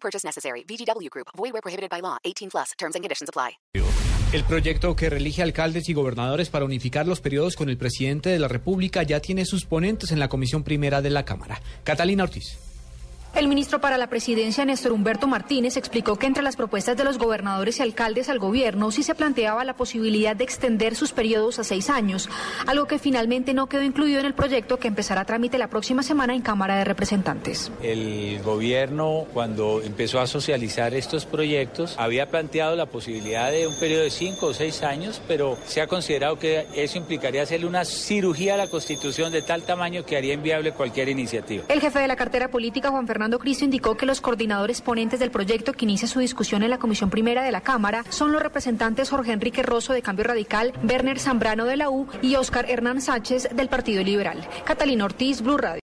Purchase necessary. Group. Prohibited by law. 18 plus. Terms and conditions apply. El proyecto que relige alcaldes y gobernadores para unificar los periodos con el presidente de la República ya tiene sus ponentes en la Comisión Primera de la Cámara. Catalina Ortiz. El ministro para la presidencia, Néstor Humberto Martínez, explicó que entre las propuestas de los gobernadores y alcaldes al gobierno sí se planteaba la posibilidad de extender sus periodos a seis años, algo que finalmente no quedó incluido en el proyecto que empezará a trámite la próxima semana en Cámara de Representantes. El gobierno, cuando empezó a socializar estos proyectos, había planteado la posibilidad de un periodo de cinco o seis años, pero se ha considerado que eso implicaría hacerle una cirugía a la Constitución de tal tamaño que haría inviable cualquier iniciativa. El jefe de la cartera política, Juan Fernando Cristo indicó que los coordinadores ponentes del proyecto que inicia su discusión en la Comisión Primera de la Cámara son los representantes Jorge Enrique Rosso de Cambio Radical, Werner Zambrano de la U y Oscar Hernán Sánchez del Partido Liberal. Catalina Ortiz, Blue Radio.